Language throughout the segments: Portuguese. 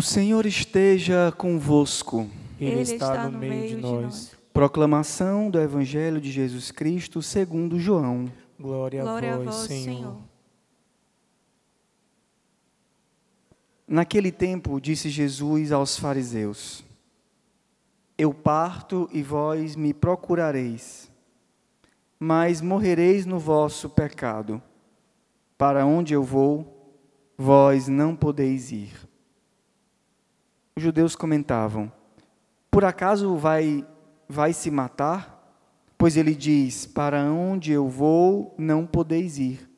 O Senhor esteja convosco. Ele, está, no meio de nós. Proclamação do Evangelho de Jesus Cristo segundo João. Glória, Glória a vós, Senhor. Naquele tempo disse Jesus aos fariseus: Eu parto e vós me procurareis, mas morrereis no vosso pecado. Para onde eu vou, vós não podeis ir. Os judeus comentavam: Por acaso vai vai se matar? Pois ele diz: Para onde eu vou, não podeis ir.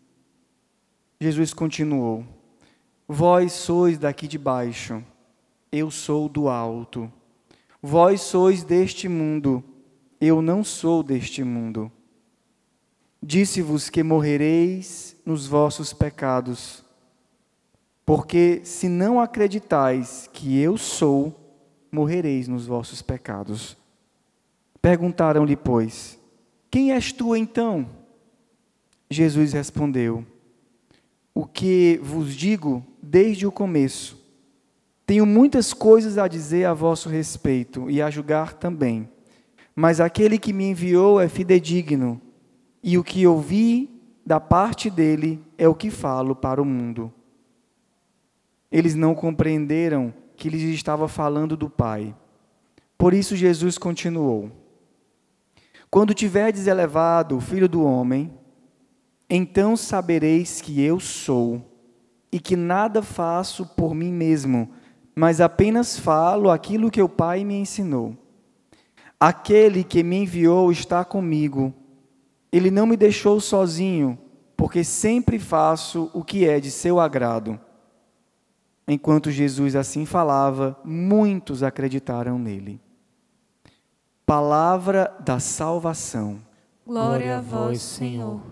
Jesus continuou: Vós sois daqui de baixo, eu sou do alto. Vós sois deste mundo, eu não sou deste mundo. Disse-vos que morrereis nos vossos pecados, porque se não acreditais que eu sou, morrereis nos vossos pecados. Perguntaram-lhe, pois, quem és tu então? Jesus respondeu: O que vos digo desde o começo. Tenho muitas coisas a dizer a vosso respeito e a julgar também. Mas aquele que me enviou é fidedigno, e o que ouvi da parte dele é o que falo para o mundo. Eles não compreenderam que lhes estava falando do Pai. Por isso Jesus continuou: Quando tiverdes elevado o Filho do Homem, então sabereis que eu sou, e que nada faço por mim mesmo, mas apenas falo aquilo que o Pai me ensinou. Aquele que me enviou está comigo. Ele não me deixou sozinho, porque sempre faço o que é de seu agrado. Enquanto Jesus assim falava, muitos acreditaram nele. Palavra da salvação. Glória a vós, Senhor.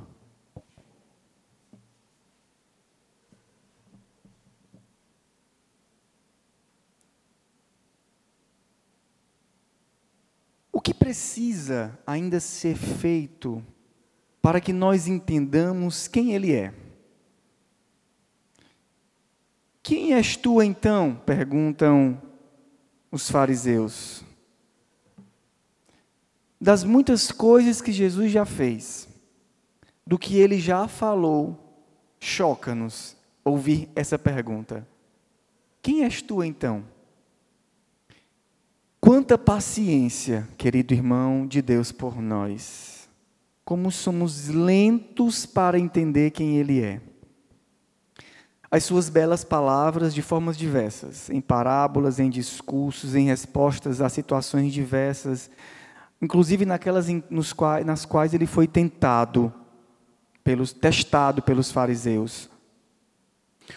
O que precisa ainda ser feito para que nós entendamos quem Ele é? Quem és tu então? perguntam os fariseus. Das muitas coisas que Jesus já fez, do que ele já falou, choca-nos ouvir essa pergunta. Quem és tu então? Quanta paciência, querido irmão de Deus por nós. Como somos lentos para entender quem Ele é. As suas belas palavras de formas diversas, em parábolas, em discursos, em respostas a situações diversas, inclusive naquelas nos quais, nas quais ele foi tentado, pelos, testado pelos fariseus.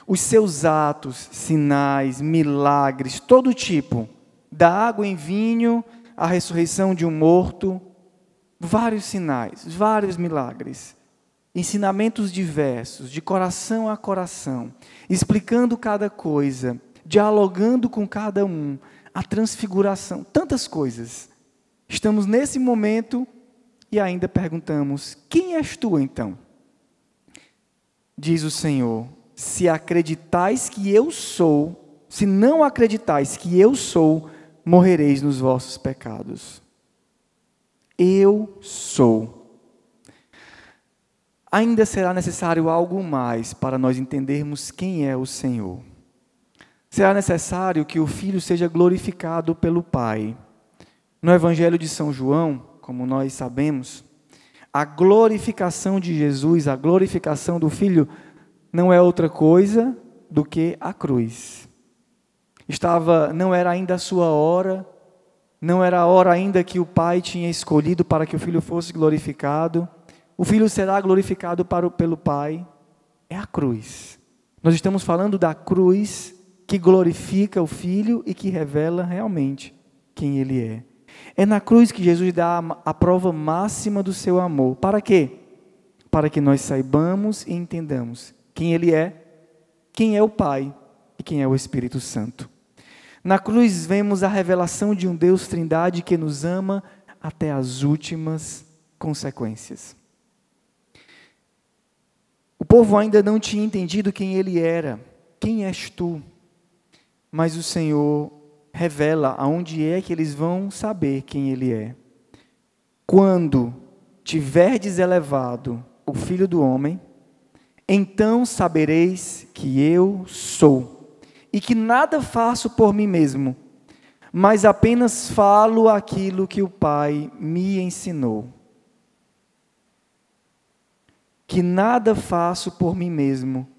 Os seus atos, sinais, milagres, todo tipo, da água em vinho, a ressurreição de um morto, vários sinais, vários milagres, ensinamentos diversos, de coração a coração, explicando cada coisa, dialogando com cada um, a transfiguração, tantas coisas. Estamos nesse momento e ainda perguntamos: quem és tu então? Diz o Senhor: se acreditais que eu sou, se não acreditais que eu sou, morrereis nos vossos pecados. Eu sou. Ainda será necessário algo mais para nós entendermos quem é o Senhor. Será necessário que o Filho seja glorificado pelo Pai. No Evangelho de São João, como nós sabemos, a glorificação de Jesus, a glorificação do Filho, não é outra coisa do que a cruz. Estava, não era ainda a sua hora, não era a hora ainda que o Pai tinha escolhido para que o Filho fosse glorificado. O Filho será glorificado para o, pelo Pai. É a cruz. Nós estamos falando da cruz que glorifica o Filho e que revela realmente quem Ele é. É na cruz que Jesus dá a prova máxima do seu amor. Para quê? Para que nós saibamos e entendamos quem Ele é, quem é o Pai e quem é o Espírito Santo. Na cruz vemos a revelação de um Deus Trindade que nos ama até as últimas consequências. Povo ainda não tinha entendido quem ele era. Quem és tu? mas o Senhor revela aonde é que eles vão saber quem Ele é. Quando tiverdes elevado o Filho do Homem, então sabereis que eu sou, e que nada faço por mim mesmo, mas apenas falo aquilo que o Pai me ensinou. Que nada faço por mim mesmo,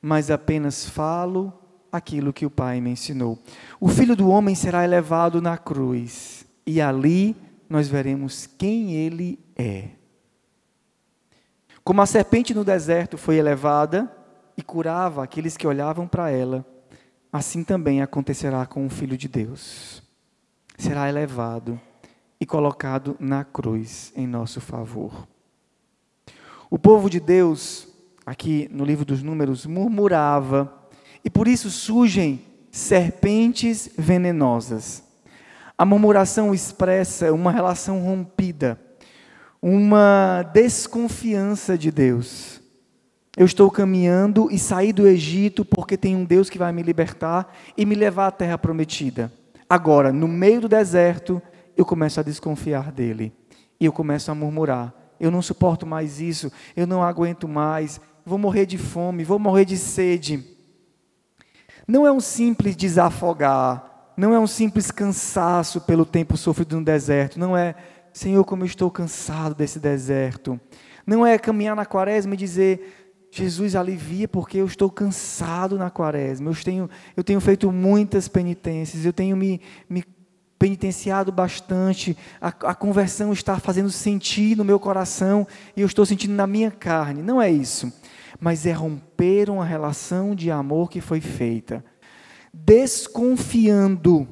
mas apenas falo aquilo que o Pai me ensinou. O Filho do Homem será elevado na cruz, e ali nós veremos quem ele é. Como a serpente no deserto foi elevada e curava aqueles que olhavam para ela, assim também acontecerá com o Filho de Deus. Será elevado e colocado na cruz em nosso favor. O povo de Deus, aqui no livro dos Números, murmurava, e por isso surgem serpentes venenosas. A murmuração expressa uma relação rompida uma desconfiança de Deus. Eu estou caminhando e saí do Egito porque tem um Deus que vai me libertar e me levar à terra prometida. Agora, no meio do deserto, eu começo a desconfiar dele. E eu começo a murmurar: eu não suporto mais isso, eu não aguento mais, vou morrer de fome, vou morrer de sede. Não é um simples desafogar, não é um simples cansaço pelo tempo sofrido no deserto, não é Senhor, como eu estou cansado desse deserto. Não é caminhar na quaresma e dizer, Jesus alivia porque eu estou cansado na quaresma. Eu tenho, eu tenho feito muitas penitências, eu tenho me, me penitenciado bastante, a, a conversão está fazendo sentir no meu coração e eu estou sentindo na minha carne. Não é isso. Mas é romper uma relação de amor que foi feita. Desconfiando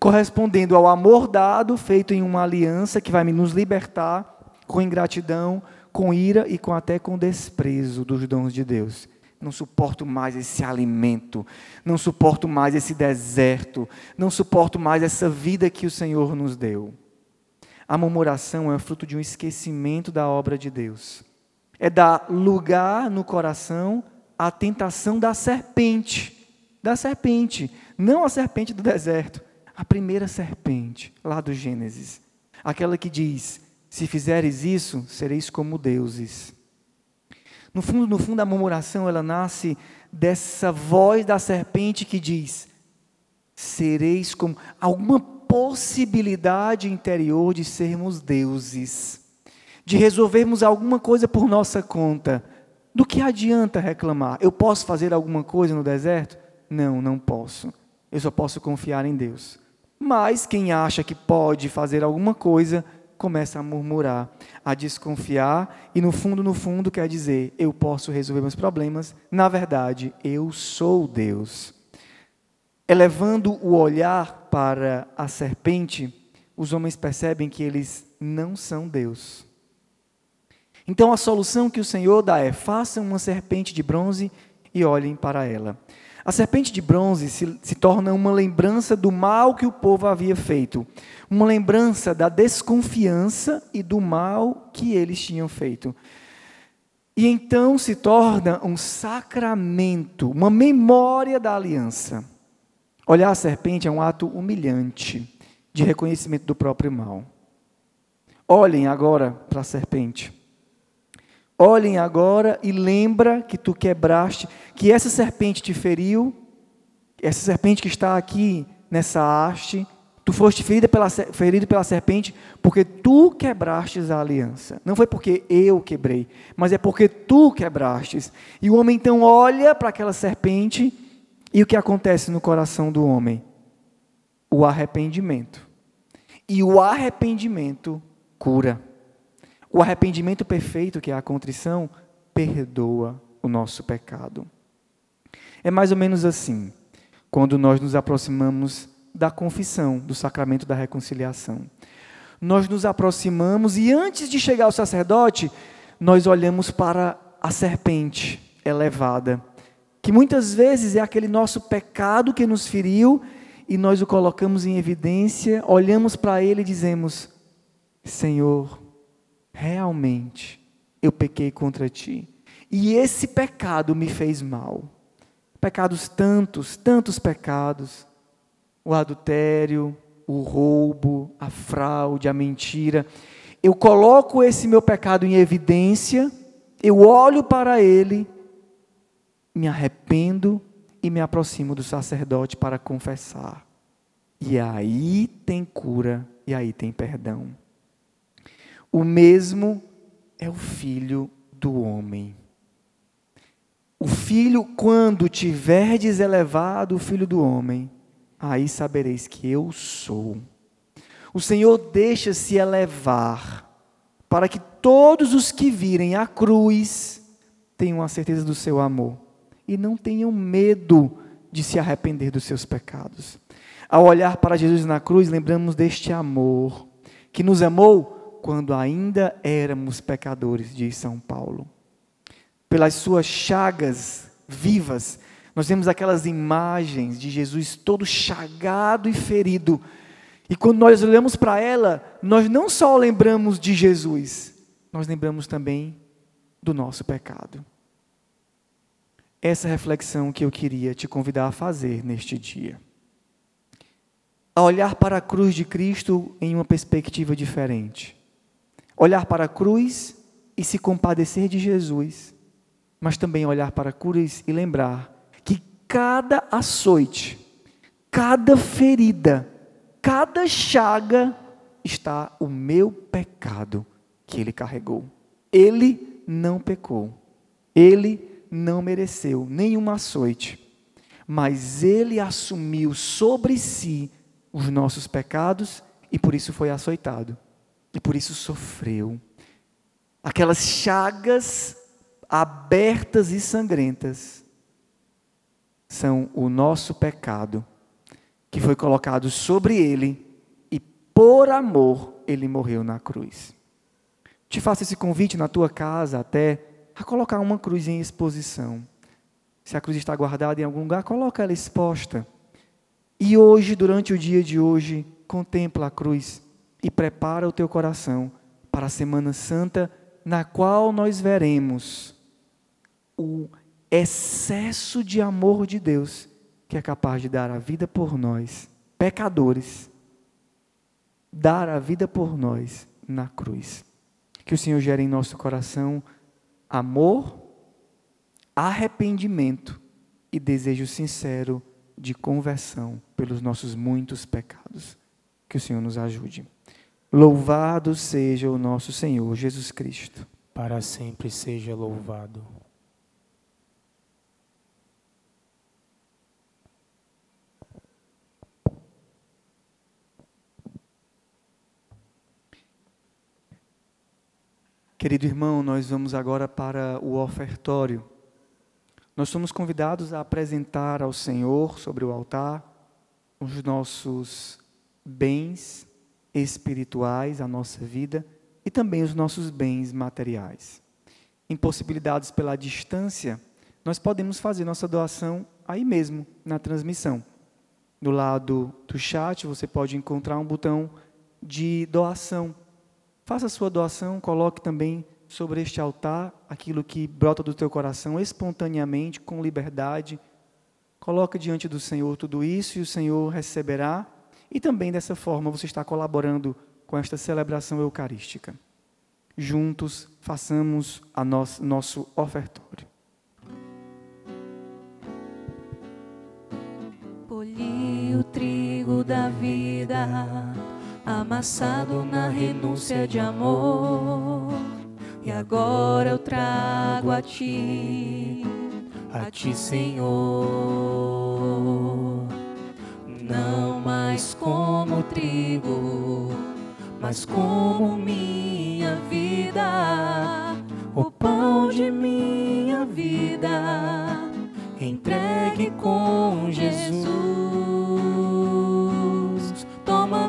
correspondendo ao amor dado, feito em uma aliança que vai nos libertar com ingratidão, com ira e com até com desprezo dos dons de Deus. Não suporto mais esse alimento, não suporto mais esse deserto, não suporto mais essa vida que o Senhor nos deu. A murmuração é fruto de um esquecimento da obra de Deus. É dar lugar no coração à tentação da serpente, da serpente, não a serpente do deserto, a primeira serpente, lá do Gênesis, aquela que diz: Se fizeres isso, sereis como deuses. No fundo, no fundo, a murmuração ela nasce dessa voz da serpente que diz: Sereis como alguma possibilidade interior de sermos deuses, de resolvermos alguma coisa por nossa conta. Do que adianta reclamar? Eu posso fazer alguma coisa no deserto? Não, não posso. Eu só posso confiar em Deus. Mas quem acha que pode fazer alguma coisa, começa a murmurar, a desconfiar, e no fundo, no fundo, quer dizer: eu posso resolver meus problemas, na verdade, eu sou Deus. Elevando o olhar para a serpente, os homens percebem que eles não são Deus. Então a solução que o Senhor dá é: façam uma serpente de bronze e olhem para ela. A serpente de bronze se, se, torna uma lembrança do mal que o povo havia feito, uma lembrança da desconfiança e do mal que eles tinham feito. E então se torna um sacramento, uma memória da aliança. Olhar a serpente é um ato humilhante de reconhecimento do próprio mal. Olhem agora para a serpente. Olhem agora e lembra que tu quebraste, que essa serpente te feriu, essa serpente que está aqui nessa haste, tu foste ferido pela, ferido pela serpente porque tu quebrastes a aliança. Não foi porque eu quebrei, mas é porque tu quebrastes. E o homem então olha para aquela serpente e o que acontece no coração do homem? O arrependimento. E o arrependimento cura. O arrependimento perfeito, que é a contrição, perdoa o nosso pecado. É mais ou menos assim, quando nós nos aproximamos da confissão, do sacramento da reconciliação. Nós nos aproximamos e antes de chegar ao sacerdote, nós olhamos para a serpente elevada, que muitas vezes é aquele nosso pecado que nos feriu e nós o colocamos em evidência, olhamos para ele e dizemos: Senhor, realmente eu pequei contra ti. E esse pecado me fez mal. Pecados tantos, tantos pecados. o adultério, o roubo, a fraude, a mentira. Eu coloco esse meu pecado em evidência, eu olho para ele, me arrependo e me aproximo do sacerdote para confessar. E aí tem cura e aí tem perdão. O mesmo é o filho do homem. O filho, quando tiverdes elevado o filho do homem, aí sabereis que eu sou. O Senhor deixa-se elevar para que todos os que virem a cruz tenham a certeza do seu amor e não tenham medo de se arrepender dos seus pecados. Ao olhar para Jesus na cruz, lembramos deste amor que nos amou quando ainda éramos pecadores, diz São Paulo pelas suas chagas vivas, nós vemos aquelas imagens de Jesus todo chagado e ferido. E quando nós olhamos para ela, nós não só lembramos de Jesus, nós lembramos também do nosso pecado. Essa reflexão que eu queria te convidar a fazer neste dia. A olhar para a cruz de Cristo em uma perspectiva diferente. Olhar para a cruz e se compadecer de Jesus mas também olhar para a cruz e lembrar que cada açoite, cada ferida, cada chaga está o meu pecado que ele carregou. Ele não pecou. Ele não mereceu nenhum açoite, mas ele assumiu sobre si os nossos pecados e por isso foi açoitado. E por isso sofreu. Aquelas chagas abertas e sangrentas são o nosso pecado, que foi colocado sobre ele e por amor ele morreu na cruz. Te faço esse convite na tua casa até a colocar uma cruz em exposição. Se a cruz está guardada em algum lugar, coloca ela exposta. E hoje, durante o dia de hoje, contempla a cruz e prepara o teu coração para a Semana Santa, na qual nós veremos o excesso de amor de Deus que é capaz de dar a vida por nós, pecadores, dar a vida por nós na cruz. Que o Senhor gere em nosso coração amor, arrependimento e desejo sincero de conversão pelos nossos muitos pecados. Que o Senhor nos ajude. Louvado seja o nosso Senhor Jesus Cristo. Para sempre seja louvado. Querido irmão, nós vamos agora para o ofertório. Nós somos convidados a apresentar ao Senhor sobre o altar os nossos bens espirituais, a nossa vida e também os nossos bens materiais. Impossibilitados pela distância, nós podemos fazer nossa doação aí mesmo, na transmissão. Do lado do chat, você pode encontrar um botão de doação Faça a sua doação, coloque também sobre este altar aquilo que brota do teu coração espontaneamente, com liberdade. Coloque diante do Senhor tudo isso e o Senhor receberá. E também dessa forma você está colaborando com esta celebração eucarística. Juntos façamos a nosso, nosso ofertório. Colhi o trigo da vida amassado na renúncia de amor. E agora eu trago a ti, a ti, Senhor. Não mais como trigo, mas como minha vida, o pão de minha vida, entregue com Jesus.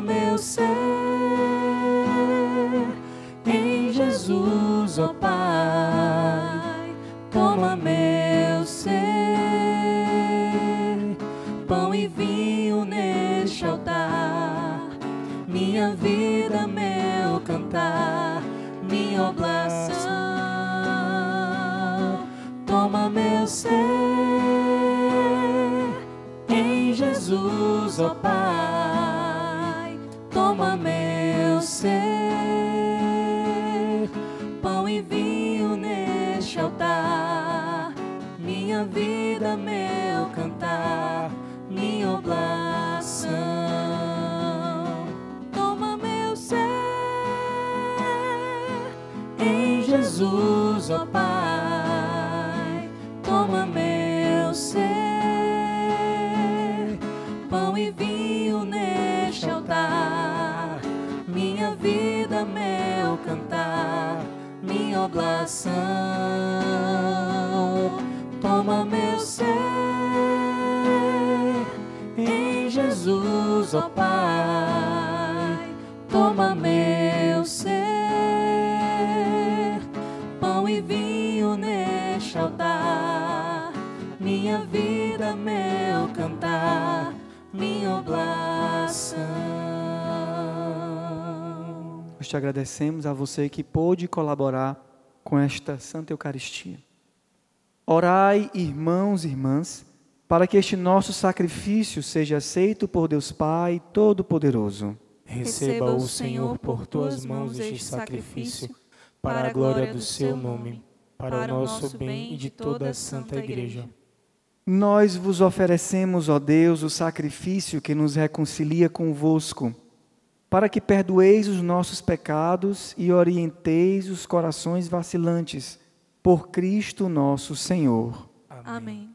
Meu ser em Jesus, ó oh Pai, toma meu ser, pão e vinho neste altar, minha vida, meu cantar, minha oblação, toma meu ser em Jesus ó Pai, toma meu ser, pão e vinho neste altar, minha vida, meu Jesus, ó Pai, toma meu ser, pão e vinho neste altar, minha vida, meu cantar, minha oblação. Toma meu ser em Jesus, ó Pai, toma meu ser, minha oblação. Nós te agradecemos a você que pôde colaborar com esta Santa Eucaristia. Orai, irmãos e irmãs, para que este nosso sacrifício seja aceito por Deus Pai Todo-Poderoso. Receba o Senhor por tuas mãos este sacrifício, para a glória do seu nome, para o nosso bem e de toda a Santa Igreja. Nós vos oferecemos, ó Deus, o sacrifício que nos reconcilia convosco, para que perdoeis os nossos pecados e orienteis os corações vacilantes, por Cristo nosso Senhor. Amém.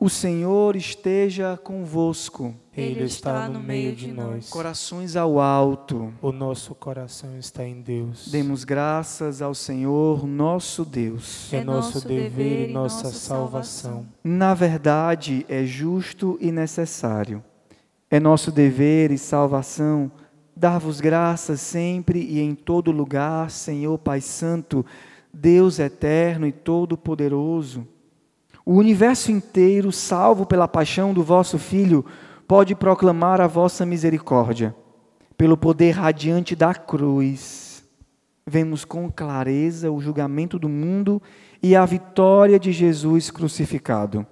O Senhor esteja convosco, Ele está no meio de nós. corações ao alto. O nosso coração está em Deus. Demos graças ao Senhor, nosso Deus. É nosso dever e nossa salvação. Na verdade, é justo e necessário. É nosso dever e salvação dar-vos graças sempre e em todo lugar, Senhor Pai Santo, Deus eterno e todo-poderoso. O universo inteiro, salvo pela paixão do vosso Filho, pode proclamar a vossa misericórdia. Pelo poder radiante da cruz, vemos com clareza o julgamento do mundo e a vitória de Jesus crucificado.